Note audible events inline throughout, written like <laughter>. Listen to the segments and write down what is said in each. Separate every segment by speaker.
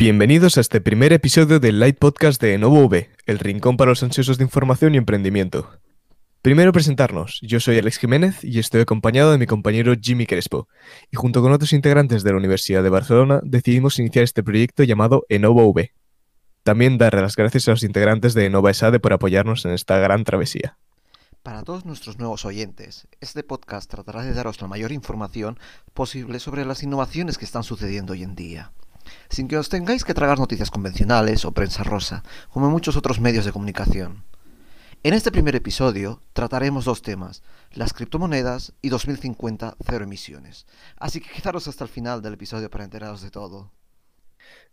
Speaker 1: Bienvenidos a este primer episodio del Light Podcast de Novo V, el rincón para los ansiosos de información y emprendimiento. Primero presentarnos, yo soy Alex Jiménez y estoy acompañado de mi compañero Jimmy Crespo, y junto con otros integrantes de la Universidad de Barcelona decidimos iniciar este proyecto llamado Enova V. También dar las gracias a los integrantes de Enova SADE por apoyarnos en esta gran travesía.
Speaker 2: Para todos nuestros nuevos oyentes, este podcast tratará de daros la mayor información posible sobre las innovaciones que están sucediendo hoy en día, sin que os tengáis que tragar noticias convencionales o prensa rosa, como en muchos otros medios de comunicación. En este primer episodio trataremos dos temas, las criptomonedas y 2050 cero emisiones, así que quedaros hasta el final del episodio para enteraros de todo.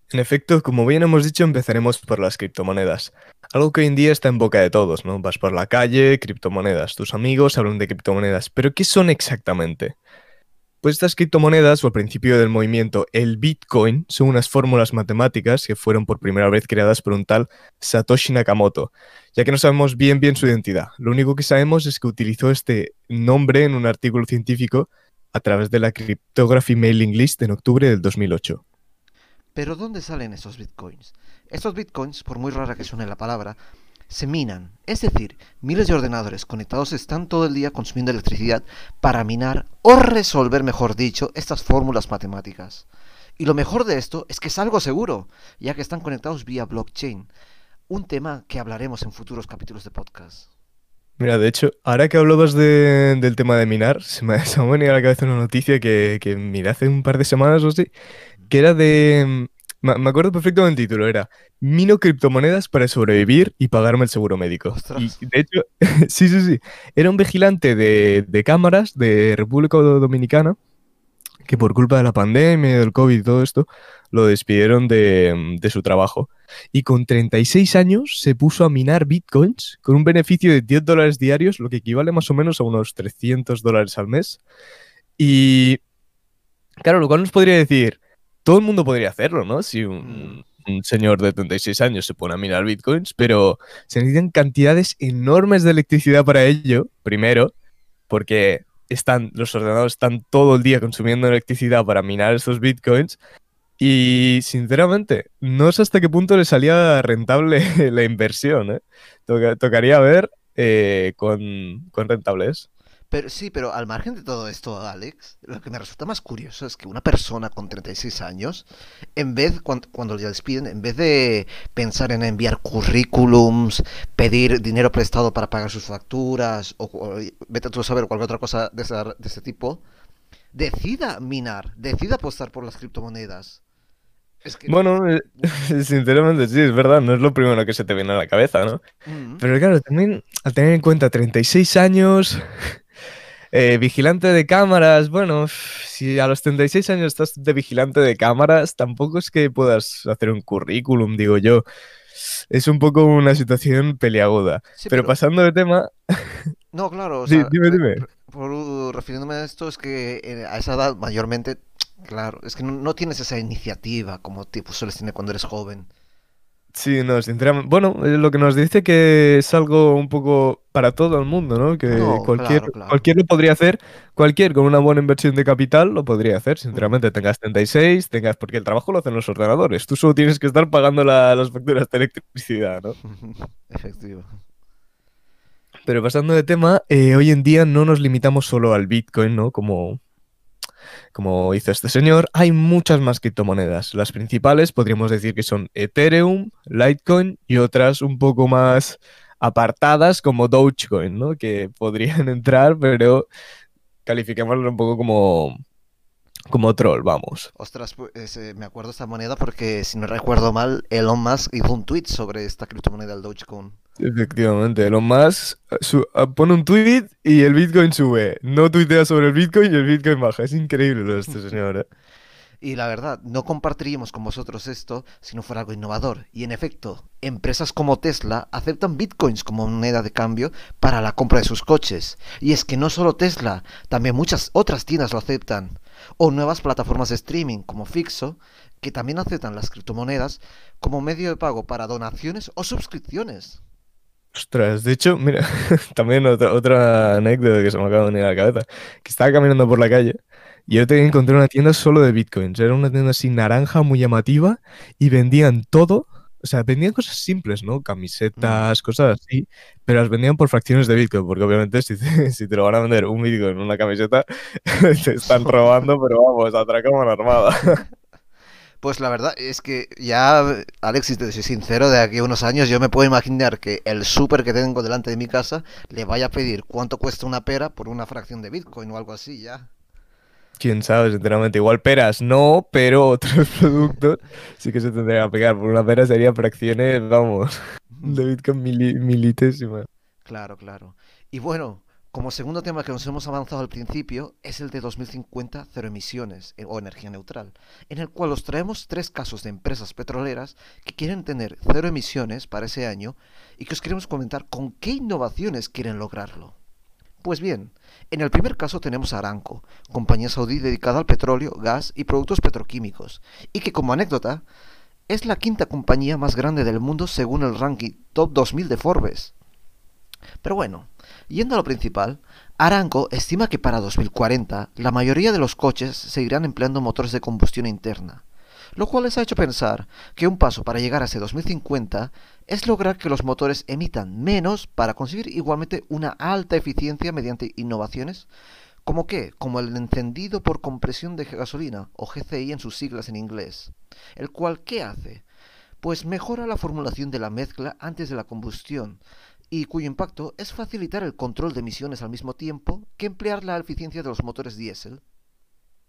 Speaker 1: En efecto, como bien hemos dicho, empezaremos por las criptomonedas. Algo que hoy en día está en boca de todos, ¿no? Vas por la calle, criptomonedas, tus amigos hablan de criptomonedas, pero ¿qué son exactamente? Pues estas criptomonedas, o al principio del movimiento, el Bitcoin, son unas fórmulas matemáticas que fueron por primera vez creadas por un tal Satoshi Nakamoto, ya que no sabemos bien bien su identidad. Lo único que sabemos es que utilizó este nombre en un artículo científico a través de la Cryptography Mailing List en octubre del 2008.
Speaker 2: Pero ¿dónde salen esos bitcoins? Estos bitcoins, por muy rara que suene la palabra, se minan. Es decir, miles de ordenadores conectados están todo el día consumiendo electricidad para minar o resolver, mejor dicho, estas fórmulas matemáticas. Y lo mejor de esto es que es algo seguro, ya que están conectados vía blockchain, un tema que hablaremos en futuros capítulos de podcast.
Speaker 1: Mira, de hecho, ahora que hablabas de- del tema de minar, se me, ha <laughs> venido a la cabeza una noticia que, que miré hace un par de semanas o así, que era de... Me acuerdo perfecto del título, era Mino criptomonedas para sobrevivir y pagarme el seguro médico. Y de hecho, <laughs> sí, sí, sí, era un vigilante de, de cámaras de República Dominicana que por culpa de la pandemia, del COVID y todo esto, lo despidieron de, de su trabajo. Y con 36 años se puso a minar bitcoins con un beneficio de 10 dólares diarios, lo que equivale más o menos a unos 300 dólares al mes. Y claro, lo cual nos podría decir, todo el mundo podría hacerlo, ¿no? Si un, un señor de 36 años se pone a minar bitcoins, pero se necesitan cantidades enormes de electricidad para ello, primero, porque están, los ordenadores están todo el día consumiendo electricidad para minar estos bitcoins. Y sinceramente, no sé hasta qué punto le salía rentable <laughs> la inversión. ¿eh? Toca- tocaría ver eh, cuán, cuán rentable es.
Speaker 2: Pero sí, pero al margen de todo esto, Alex, lo que me resulta más curioso es que una persona con 36 años, en vez, cuan- cuando, le despiden, en vez de pensar en enviar currículums, pedir dinero prestado para pagar sus facturas, o, o vete tú a saber cualquier otra cosa de, esa- de ese tipo, decida minar, decida apostar por las criptomonedas. Es que...
Speaker 1: Bueno, eh, <laughs> sinceramente sí, es verdad, no es lo primero que se te viene a la cabeza, ¿no?
Speaker 2: Mm.
Speaker 1: Pero claro, también al tener en cuenta 36 años, eh, vigilante de cámaras, bueno, si a los 36 años estás de vigilante de cámaras, tampoco es que puedas hacer un currículum, digo yo. Es un poco una situación peliaguda.
Speaker 2: Sí,
Speaker 1: pero, pasando de tema, <laughs>
Speaker 2: No, claro, o
Speaker 1: Sí,
Speaker 2: sea,
Speaker 1: dime,
Speaker 2: re-
Speaker 1: dime.
Speaker 2: por, refiriéndome a esto, es que eh, a esa edad mayormente, claro, es que no, no tienes esa iniciativa como tipo sueles tener cuando eres joven.
Speaker 1: Sí, no, sinceramente, bueno, eh, lo que nos dice que es algo un poco para todo el mundo, ¿no? Que
Speaker 2: No,
Speaker 1: cualquier,
Speaker 2: claro, claro.
Speaker 1: cualquier lo podría hacer, cualquier con una buena inversión de capital lo podría hacer, sinceramente, tengas 36, tengas, porque el trabajo lo hacen los ordenadores, tú solo tienes que estar pagando la- las facturas de electricidad, ¿no? <laughs>
Speaker 2: Efectivo.
Speaker 1: Pero pasando de tema, eh, hoy en día no nos limitamos solo al Bitcoin, ¿no? Como, como hizo este señor, hay muchas más criptomonedas. Las principales podríamos decir que son Ethereum, Litecoin y otras un poco más apartadas como Dogecoin, ¿no? Que podrían <laughs> entrar, pero califiquémoslo un poco como, como troll, vamos.
Speaker 2: Ostras, pues, me acuerdo esta moneda porque, si no recuerdo mal, Elon Musk hizo un tweet sobre esta criptomoneda, el Dogecoin.
Speaker 1: Efectivamente, lo más su- ah, pone un tweet y el Bitcoin sube. No tuitea sobre el Bitcoin y el Bitcoin baja. Es increíble lo de este señor, ¿eh?
Speaker 2: Y la verdad, no compartiríamos con vosotros esto si no fuera algo innovador. Y en efecto, empresas como Tesla aceptan bitcoins como moneda de cambio para la compra de sus coches. Y es que no solo Tesla, también muchas otras tiendas lo aceptan. O nuevas plataformas de streaming como Fixo, que también aceptan las criptomonedas como medio de pago para donaciones o suscripciones.
Speaker 1: Ostras, de hecho, mira, <laughs> también otra, otra anécdota que se me acaba de venir a la cabeza. Que estaba caminando por la calle Y yo te encontré una tienda solo de bitcoins. Era una tienda así naranja, muy llamativa, y vendían todo. O sea, vendían cosas simples, ¿no? Camisetas, cosas así, pero las vendían por fracciones de Bitcoin, porque obviamente si te, <laughs> si te lo van a vender un Bitcoin en una camiseta, <laughs> te están robando, pero vamos, atracamos la armada.
Speaker 2: Pues la verdad es que ya, Alexis, te soy sincero, de aquí a unos años yo me puedo imaginar que el súper que tengo delante de mi casa le vaya a pedir cuánto cuesta una pera por una fracción de Bitcoin o algo así, ya.
Speaker 1: Quién sabe, sinceramente. Igual peras no, pero otros <laughs> productos sí que se tendría que pegar. Por una pera sería fracciones, vamos, <laughs> de Bitcoin mili.
Speaker 2: Claro, claro. Y bueno, como segundo tema que nos hemos avanzado al principio es el de 2050 cero emisiones eh, o energía neutral, en el cual os traemos tres casos de empresas petroleras que quieren tener cero emisiones para ese año y que os queremos comentar con qué innovaciones quieren lograrlo. Pues bien, en el primer caso tenemos a Aramco, compañía saudí dedicada al petróleo, gas y productos petroquímicos, y que como anécdota es la quinta compañía más grande del mundo según el ranking Top 2000 de Forbes. Pero bueno, Yendo a lo principal, Aranco estima que para 2040 la mayoría de los coches seguirán empleando motores de combustión interna, lo cual les ha hecho pensar que un paso para llegar a ese 2050 es lograr que los motores emitan menos para conseguir igualmente una alta eficiencia mediante innovaciones como qué, como el encendido por compresión de gasolina o GCI en sus siglas en inglés, el cual ¿qué hace? Pues mejora la formulación de la mezcla antes de la combustión, y cuyo impacto es facilitar el control de emisiones al mismo tiempo que emplear la eficiencia de los motores diésel.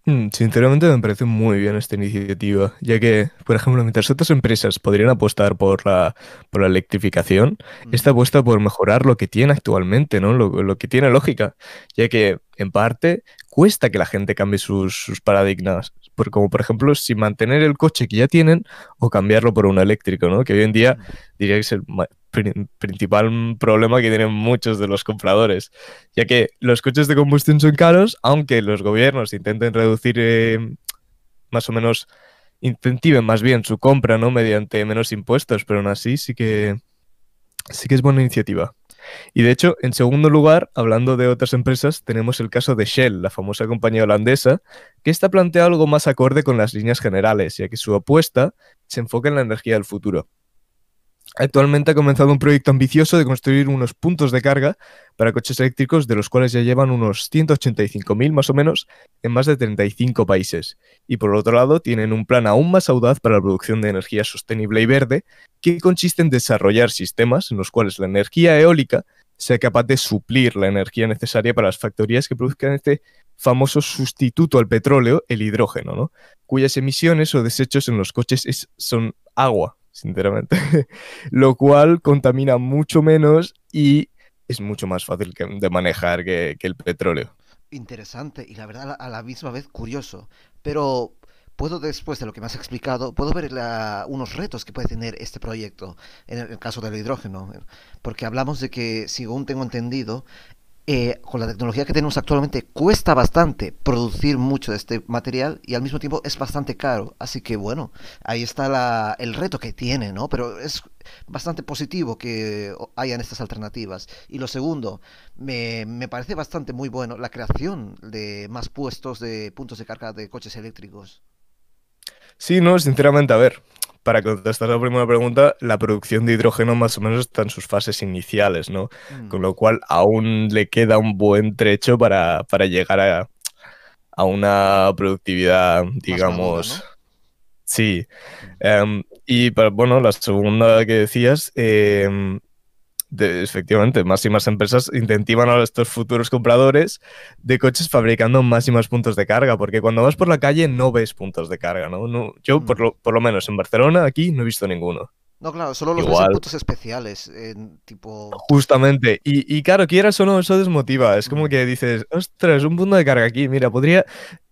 Speaker 1: Mm, sinceramente me parece muy bien esta iniciativa, ya que, por ejemplo, mientras otras empresas podrían apostar por la, por la electrificación, esta apuesta por mejorar lo que tiene actualmente, ¿no? Lo, lo, que tiene lógica, ya que, en parte, cuesta que la gente cambie sus, sus paradigmas, por, como por ejemplo si mantener el coche que ya tienen o cambiarlo por un eléctrico, ¿no? Que hoy en día diría que es el principal problema que tienen muchos de los compradores, ya que los coches de combustión son caros, aunque los gobiernos intenten reducir eh, más o menos, incentiven más bien su compra, ¿no? Mediante menos impuestos, pero aún así sí que sí que es buena iniciativa. Y de hecho, en segundo lugar, hablando de otras empresas, tenemos el caso de Shell, la famosa compañía holandesa, que está plantea algo más acorde con las líneas generales, ya que su apuesta se enfoca en la energía del futuro. Actualmente ha comenzado un proyecto ambicioso de construir unos puntos de carga para coches eléctricos, de los cuales ya llevan unos 185.000 más o menos en más de 35 países. Y por otro lado, tienen un plan aún más audaz para la producción de energía sostenible y verde, que consiste en desarrollar sistemas en los cuales la energía eólica sea capaz de suplir la energía necesaria para las factorías que produzcan este famoso sustituto al petróleo, el hidrógeno, ¿no? cuyas emisiones o desechos en los coches son agua, sinceramente. <laughs> Lo cual contamina mucho menos y es mucho más fácil de manejar que, el petróleo.
Speaker 2: Interesante y la verdad a la misma vez curioso. Pero puedo, después de lo que me has explicado, puedo ver unos retos que puede tener este proyecto en el caso del hidrógeno. Porque hablamos de que, según tengo entendido, eh, con la tecnología que tenemos actualmente cuesta bastante producir mucho de este material y al mismo tiempo es bastante caro. Así que bueno, ahí está el reto que tiene, ¿no? Pero es bastante positivo que hayan estas alternativas. Y lo segundo, me, me parece bastante muy bueno la creación de más puestos de puntos de carga de coches eléctricos.
Speaker 1: Sí, no, sinceramente, a ver, para contestar la primera pregunta, la producción de hidrógeno más o menos está en sus fases iniciales, ¿no? Mm. Con lo cual aún le queda un buen trecho para, llegar a, a, una productividad, digamos. Sí. Em, y bueno, la segunda que decías, efectivamente, más y más empresas incentivan a estos futuros compradores de coches fabricando más y más puntos de carga, porque cuando vas por la calle no ves puntos de carga, ¿no? yo, mm. por lo, por lo, menos en Barcelona, aquí no he visto ninguno.
Speaker 2: No, claro, solo los ves en puntos especiales, en tipo...
Speaker 1: Justamente, y, y claro, quieras o no, eso desmotiva, es como mm. que dices, ostras, un punto de carga aquí, mira, podría...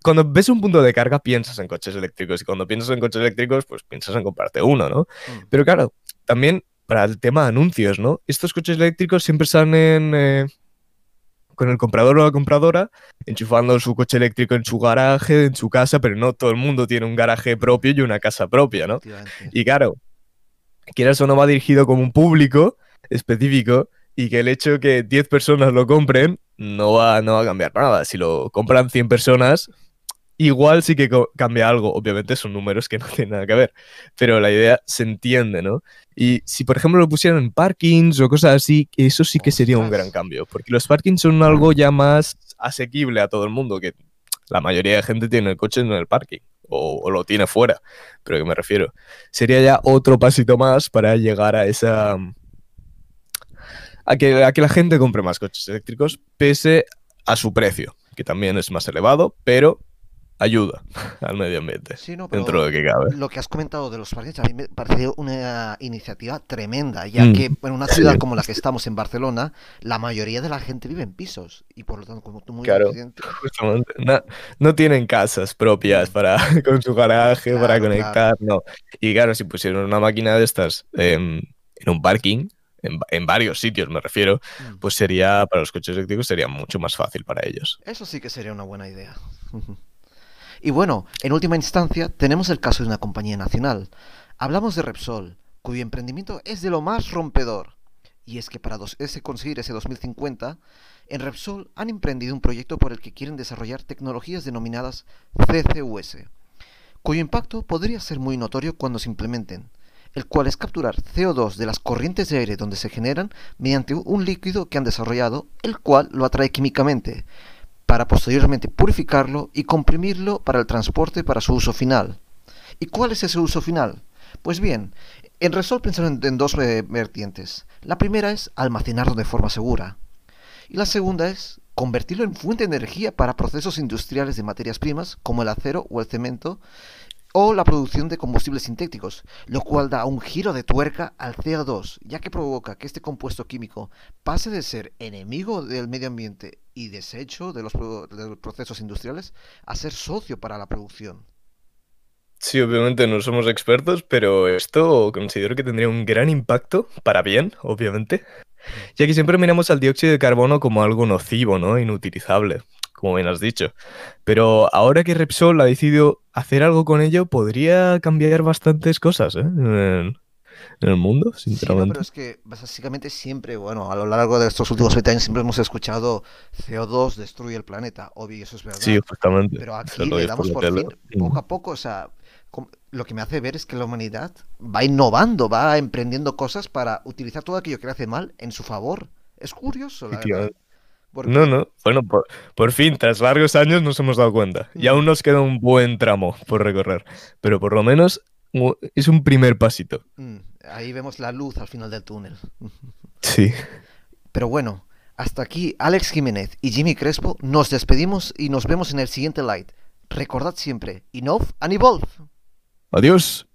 Speaker 1: Cuando ves un punto de carga piensas en coches eléctricos y cuando piensas en coches eléctricos, pues piensas en comprarte uno, ¿no? Mm. Pero claro, también para el tema de anuncios, ¿no? Estos coches eléctricos siempre salen eh, con el comprador o la compradora enchufando su coche eléctrico en su garaje, en su casa, pero no todo el mundo tiene un garaje propio y una casa propia, ¿no? Y claro, quieras o no va dirigido como un público específico y que el hecho de que 10 personas lo compren no va, no va a cambiar nada. Si lo compran 100 personas, igual sí que cambia algo. Obviamente son números que no tienen nada que ver, pero la idea se entiende, ¿no? Y si, por ejemplo, lo pusieran en parkings o cosas así, eso sí que sería un gran cambio, porque los parkings son algo ya más asequible a todo el mundo, que la mayoría de gente tiene el coche en el parking o, o lo tiene fuera, pero que me refiero. Sería ya otro pasito más para llegar a esa... A que, a que la gente compre más coches eléctricos pese a su precio, que también es más elevado, pero ayuda <laughs> al medio ambiente,
Speaker 2: Sí, no, pero
Speaker 1: dentro de lo que cabe.
Speaker 2: lo que has comentado de los parques a mí me parece una iniciativa tremenda, ya
Speaker 1: Mm,
Speaker 2: que en una ciudad como la que estamos en Barcelona, la mayoría de la gente vive en pisos y por lo tanto, como tú muy
Speaker 1: Claro. <laughs> Justamente, no, no tienen casas propias
Speaker 2: Mm.
Speaker 1: para, <laughs> con su garaje para
Speaker 2: Claro,
Speaker 1: conectar, no. Y claro, si pusieron una máquina de estas em, en un parking, en, en varios sitios me refiero,
Speaker 2: mm,
Speaker 1: pues sería, para los coches eléctricos sería mucho más fácil para ellos.
Speaker 2: eso sí que sería una buena idea. Y bueno, en última instancia, tenemos el caso de una compañía nacional. Hablamos de Repsol, cuyo emprendimiento es de lo más rompedor. Y es que para conseguir ese 2050, en Repsol han emprendido un proyecto por el que quieren desarrollar tecnologías denominadas CCUS, cuyo impacto podría ser muy notorio cuando se implementen, el cual es capturar CO2 de las corrientes de aire donde se generan mediante un líquido que han desarrollado, el cual lo atrae químicamente, para posteriormente purificarlo y comprimirlo para el transporte para su uso final. ¿Y cuál es ese uso final? Pues bien, en Resol pensaron en, dos eh, vertientes. La primera es almacenarlo de forma segura. Y la segunda es convertirlo en fuente de energía para procesos industriales de materias primas como el acero o el cemento o la producción de combustibles sintéticos, lo cual da un giro de tuerca al CO2, ya que provoca que este compuesto químico pase de ser enemigo del medio ambiente y desecho de los, procesos industriales a ser socio para la producción.
Speaker 1: Sí, obviamente no somos expertos, pero esto considero que tendría un gran impacto, para bien, obviamente, ya que siempre miramos al dióxido de carbono como algo nocivo, ¿no? Inutilizable, como bien has dicho. Pero ahora que Repsol ha decidido hacer algo con ello, podría cambiar bastantes cosas, ¿eh? En el, mundo,
Speaker 2: Sí, no,
Speaker 1: sinceramente.
Speaker 2: pero es que básicamente siempre, bueno, a lo largo de estos últimos 20 años siempre hemos escuchado CO2 destruye el planeta, obvio, eso es verdad.
Speaker 1: Sí, justamente.
Speaker 2: Pero aquí
Speaker 1: lo
Speaker 2: le damos por
Speaker 1: tele.
Speaker 2: fin, poco a poco, o sea, lo que me hace ver es que la humanidad va innovando, va emprendiendo cosas para utilizar todo aquello que le hace mal en su favor. Es curioso, la verdad.
Speaker 1: Efectivamente.
Speaker 2: Porque,
Speaker 1: No, no. Bueno, por, por fin, tras largos años nos hemos dado cuenta. Y aún nos queda un buen tramo por recorrer. Pero por lo menos es un primer pasito.
Speaker 2: mm, ahí vemos la luz al final del túnel. <laughs>
Speaker 1: Sí.
Speaker 2: Pero bueno, hasta aquí Alex Jiménez y Jimmy Crespo. Nos despedimos y nos vemos en el siguiente light. Recordad siempre, Innov and Evolve.
Speaker 1: Adiós.